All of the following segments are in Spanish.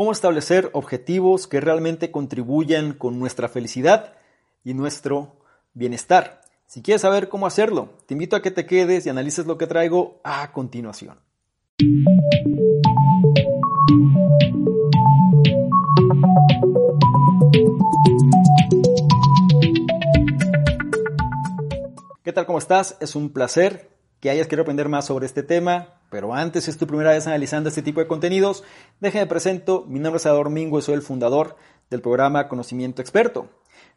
cómo establecer objetivos que realmente contribuyan con nuestra felicidad y nuestro bienestar. Si quieres saber cómo hacerlo, te invito a que te quedes y analices lo que traigo a continuación. ¿Qué tal? ¿Cómo estás? Es un placer que hayas querido aprender más sobre este tema, pero antes es tu primera vez analizando este tipo de contenidos, déjame presento, mi nombre es Ador Mingo y soy el fundador del programa Conocimiento Experto.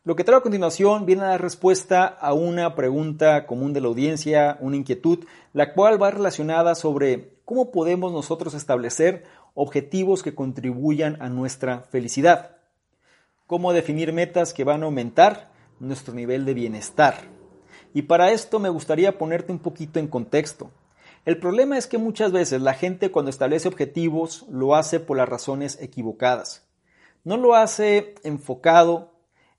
Lo que traigo a continuación viene a dar respuesta a una pregunta común de la audiencia, una inquietud, la cual va relacionada sobre cómo podemos nosotros establecer objetivos que contribuyan a nuestra felicidad. Cómo definir metas que van a aumentar nuestro nivel de bienestar. Y para esto me gustaría ponerte un poquito en contexto. El problema es que muchas veces la gente cuando establece objetivos lo hace por las razones equivocadas. No lo hace enfocado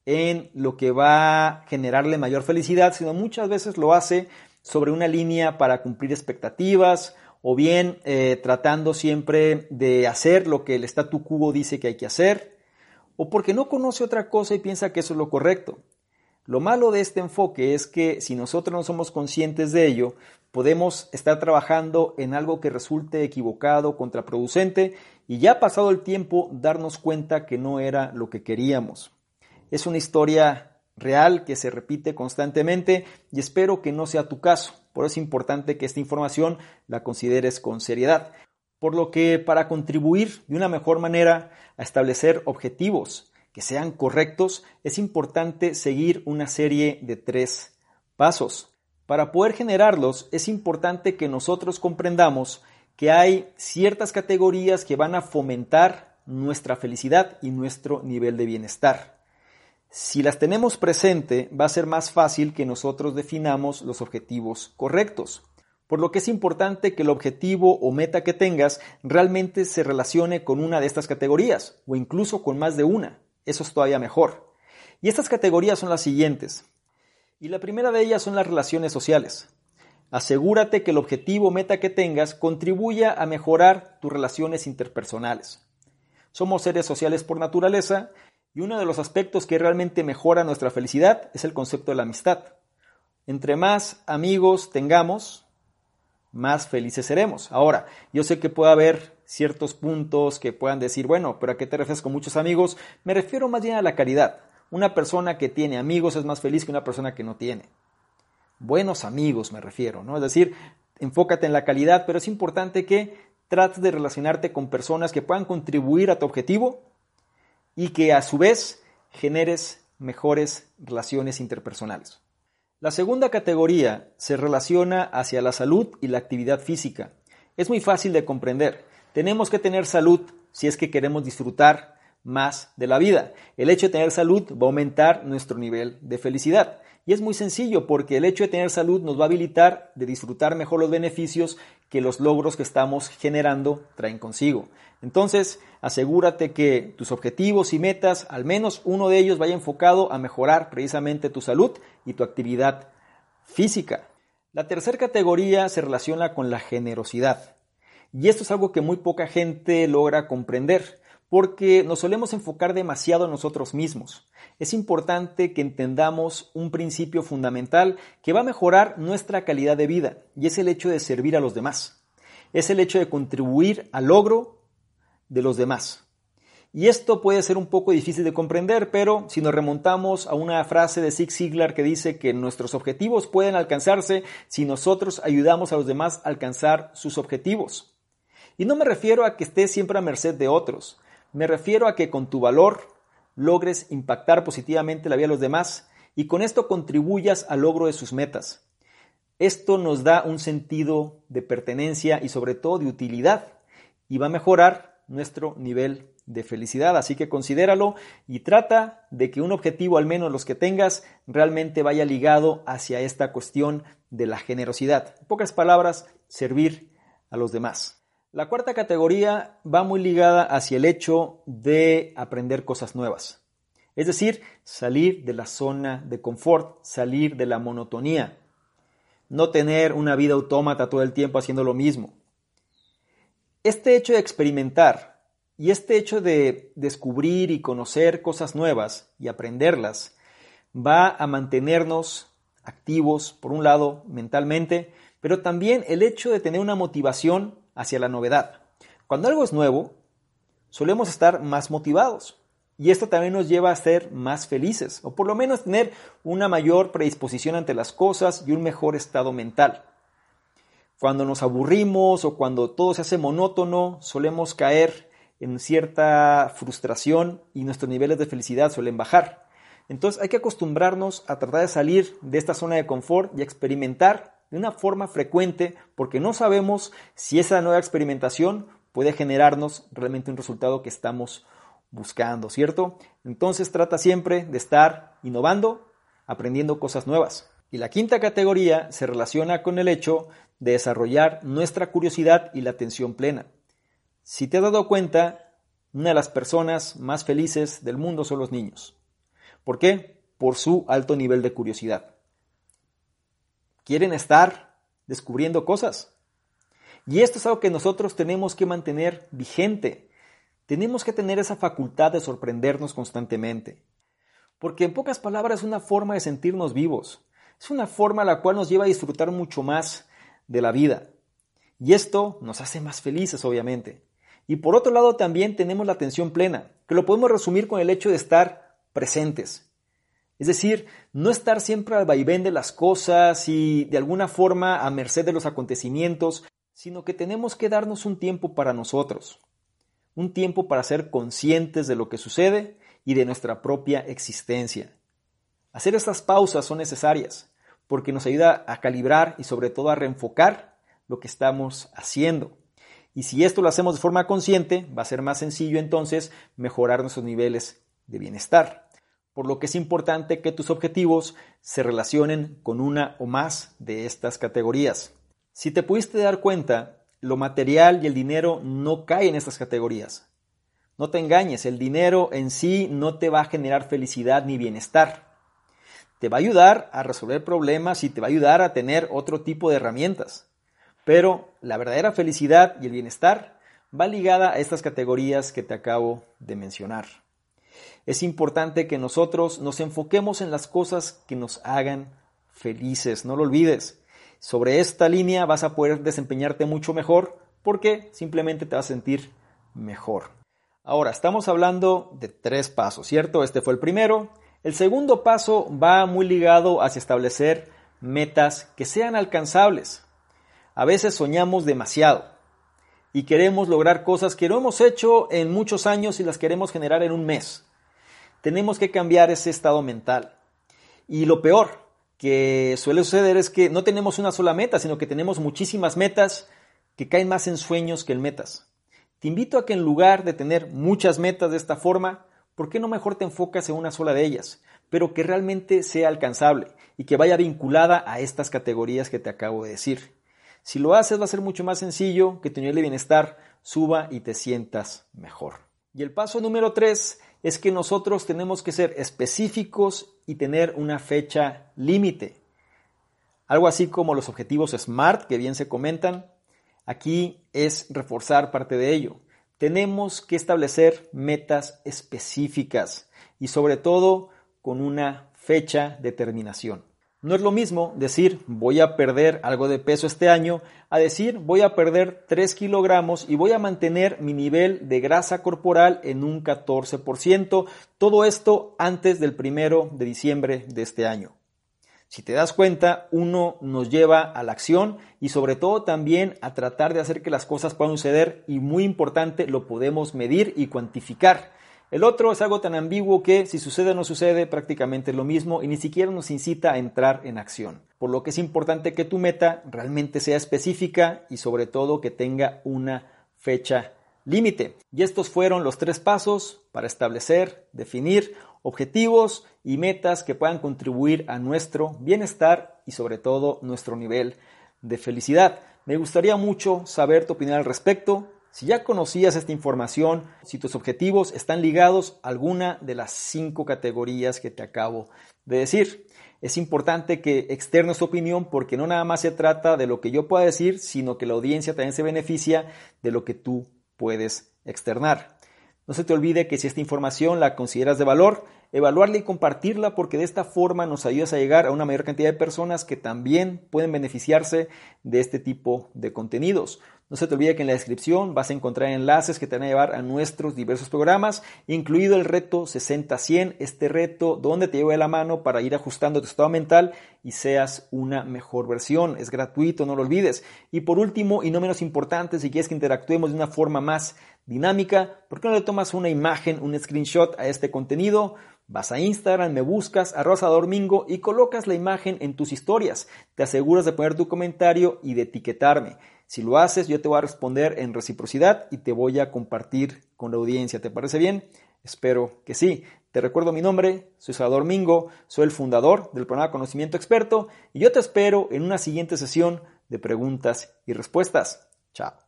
en lo que va a generarle mayor felicidad, sino muchas veces lo hace sobre una línea para cumplir expectativas o bien eh, tratando siempre de hacer lo que el statu quo dice que hay que hacer, o porque no conoce otra cosa y piensa que eso es lo correcto. Lo malo de este enfoque es que si nosotros no somos conscientes de ello, podemos estar trabajando en algo que resulte equivocado, contraproducente, y ya pasado el tiempo darnos cuenta que no era lo que queríamos. Es una historia real que se repite constantemente y espero que no sea tu caso. Por eso es importante que esta información la consideres con seriedad. Por lo que para contribuir de una mejor manera a establecer objetivos que sean correctos, es importante seguir una serie de tres pasos. Para poder generarlos, es importante que nosotros comprendamos que hay ciertas categorías que van a fomentar nuestra felicidad y nuestro nivel de bienestar. Si las tenemos presente, va a ser más fácil que nosotros definamos los objetivos correctos. Por lo que es importante que el objetivo o meta que tengas realmente se relacione con una de estas categorías o incluso con más de una. Eso es todavía mejor. Y estas categorías son las siguientes. Y la primera de ellas son las relaciones sociales. Asegúrate que el objetivo o meta que tengas contribuya a mejorar tus relaciones interpersonales. Somos seres sociales por naturaleza y uno de los aspectos que realmente mejora nuestra felicidad es el concepto de la amistad. Entre más amigos tengamos, más felices seremos. Ahora, yo sé que puede haber ciertos puntos que puedan decir, bueno, pero ¿a qué te refieres con muchos amigos? Me refiero más bien a la caridad. Una persona que tiene amigos es más feliz que una persona que no tiene. Buenos amigos me refiero, ¿no? Es decir, enfócate en la calidad, pero es importante que trates de relacionarte con personas que puedan contribuir a tu objetivo y que a su vez generes mejores relaciones interpersonales. La segunda categoría se relaciona hacia la salud y la actividad física. Es muy fácil de comprender. Tenemos que tener salud si es que queremos disfrutar más de la vida. El hecho de tener salud va a aumentar nuestro nivel de felicidad. Y es muy sencillo porque el hecho de tener salud nos va a habilitar de disfrutar mejor los beneficios que los logros que estamos generando traen consigo. Entonces, asegúrate que tus objetivos y metas, al menos uno de ellos vaya enfocado a mejorar precisamente tu salud y tu actividad física. La tercera categoría se relaciona con la generosidad. Y esto es algo que muy poca gente logra comprender, porque nos solemos enfocar demasiado en nosotros mismos. Es importante que entendamos un principio fundamental que va a mejorar nuestra calidad de vida, y es el hecho de servir a los demás. Es el hecho de contribuir al logro de los demás. Y esto puede ser un poco difícil de comprender, pero si nos remontamos a una frase de Zig Ziglar que dice que nuestros objetivos pueden alcanzarse si nosotros ayudamos a los demás a alcanzar sus objetivos. Y no me refiero a que estés siempre a merced de otros, me refiero a que con tu valor logres impactar positivamente la vida de los demás y con esto contribuyas al logro de sus metas. Esto nos da un sentido de pertenencia y sobre todo de utilidad y va a mejorar nuestro nivel de felicidad. Así que considéralo y trata de que un objetivo, al menos los que tengas, realmente vaya ligado hacia esta cuestión de la generosidad. En pocas palabras, servir a los demás. La cuarta categoría va muy ligada hacia el hecho de aprender cosas nuevas. Es decir, salir de la zona de confort, salir de la monotonía, no tener una vida autómata todo el tiempo haciendo lo mismo. Este hecho de experimentar Y este hecho de descubrir y conocer cosas nuevas y aprenderlas va a mantenernos activos, por un lado, mentalmente, pero también el hecho de tener una motivación hacia la novedad. Cuando algo es nuevo, solemos estar más motivados. Y esto también nos lleva a ser más felices, o por lo menos tener una mayor predisposición ante las cosas y un mejor estado mental. Cuando nos aburrimos o cuando todo se hace monótono, solemos caer en cierta frustración y nuestros niveles de felicidad suelen bajar. Entonces hay que acostumbrarnos a tratar de salir de esta zona de confort y experimentar de una forma frecuente porque no sabemos si esa nueva experimentación puede generarnos realmente un resultado que estamos buscando, ¿cierto? Entonces trata siempre de estar innovando, aprendiendo cosas nuevas. Y la quinta categoría se relaciona con el hecho de desarrollar nuestra curiosidad y la atención plena. Si te has dado cuenta, una de las personas más felices del mundo son los niños. ¿Por qué? Por su alto nivel de curiosidad. Quieren estar descubriendo cosas. Y esto es algo que nosotros tenemos que mantener vigente. Tenemos que tener esa facultad de sorprendernos constantemente. Porque en pocas palabras es una forma de sentirnos vivos. Es una forma la cual nos lleva a disfrutar mucho más de la vida. Y esto nos hace más felices, obviamente. Y por otro lado también tenemos la atención plena, que lo podemos resumir con el hecho de estar presentes. Es decir, no estar siempre al vaivén de las cosas y de alguna forma a merced de los acontecimientos, sino que tenemos que darnos un tiempo para nosotros, un tiempo para ser conscientes de lo que sucede y de nuestra propia existencia. Hacer estas pausas son necesarias porque nos ayuda a calibrar y sobre todo a reenfocar lo que estamos haciendo. Y si esto lo hacemos de forma consciente, va a ser más sencillo entonces mejorar nuestros niveles de bienestar. Por lo que es importante que tus objetivos se relacionen con una o más de estas categorías. Si te pudiste dar cuenta, lo material y el dinero no caen en estas categorías. No te engañes, el dinero en sí no te va a generar felicidad ni bienestar. Te va a ayudar a resolver problemas y te va a ayudar a tener otro tipo de herramientas. Pero la verdadera felicidad y el bienestar va ligada a estas categorías que te acabo de mencionar. Es importante que nosotros nos enfoquemos en las cosas que nos hagan felices, no lo olvides. Sobre esta línea vas a poder desempeñarte mucho mejor porque simplemente te vas a sentir mejor. Ahora, estamos hablando de tres pasos, ¿cierto? Este fue el primero. El segundo paso va muy ligado hacia establecer metas que sean alcanzables. A veces soñamos demasiado y queremos lograr cosas que no hemos hecho en muchos años y las queremos generar en un mes. Tenemos que cambiar ese estado mental. Y lo peor que suele suceder es que no tenemos una sola meta, sino que tenemos muchísimas metas que caen más en sueños que en metas. Te invito a que en lugar de tener muchas metas de esta forma, ¿por qué no mejor te enfocas en una sola de ellas? Pero que realmente sea alcanzable y que vaya vinculada a estas categorías que te acabo de decir. Si lo haces va a ser mucho más sencillo que tu nivel de bienestar suba y te sientas mejor. Y el paso número tres es que nosotros tenemos que ser específicos y tener una fecha límite. Algo así como los objetivos SMART que bien se comentan, aquí es reforzar parte de ello. Tenemos que establecer metas específicas y sobre todo con una fecha de terminación. No es lo mismo decir voy a perder algo de peso este año a decir voy a perder 3 kilogramos y voy a mantener mi nivel de grasa corporal en un 14%. Todo esto antes del primero de diciembre de este año. Si te das cuenta, uno nos lleva a la acción y sobre todo también a tratar de hacer que las cosas puedan suceder y muy importante, lo podemos medir y cuantificar. El otro es algo tan ambiguo que si sucede o no sucede prácticamente es lo mismo y ni siquiera nos incita a entrar en acción. Por lo que es importante que tu meta realmente sea específica y sobre todo que tenga una fecha límite. Y estos fueron los tres pasos para establecer, definir objetivos y metas que puedan contribuir a nuestro bienestar y sobre todo nuestro nivel de felicidad. Me gustaría mucho saber tu opinión al respecto. Si ya conocías esta información, si tus objetivos están ligados a alguna de las cinco categorías que te acabo de decir, es importante que externes tu opinión porque no nada más se trata de lo que yo pueda decir, sino que la audiencia también se beneficia de lo que tú puedes externar. No se te olvide que si esta información la consideras de valor, evaluarla y compartirla porque de esta forma nos ayudas a llegar a una mayor cantidad de personas que también pueden beneficiarse de este tipo de contenidos. No se te olvide que en la descripción vas a encontrar enlaces que te van a llevar a nuestros diversos programas, incluido el reto 60-100, este reto donde te llevo de la mano para ir ajustando tu estado mental y seas una mejor versión. Es gratuito, no lo olvides. Y por último, y no menos importante, si quieres que interactuemos de una forma más dinámica, ¿por qué no le tomas una imagen, un screenshot a este contenido? Vas a Instagram, me buscas, arroba Domingo y colocas la imagen en tus historias. Te aseguras de poner tu comentario y de etiquetarme. Si lo haces, yo te voy a responder en reciprocidad y te voy a compartir con la audiencia. ¿Te parece bien? Espero que sí. Te recuerdo mi nombre, soy Salvador Mingo, soy el fundador del programa Conocimiento Experto y yo te espero en una siguiente sesión de preguntas y respuestas. Chao.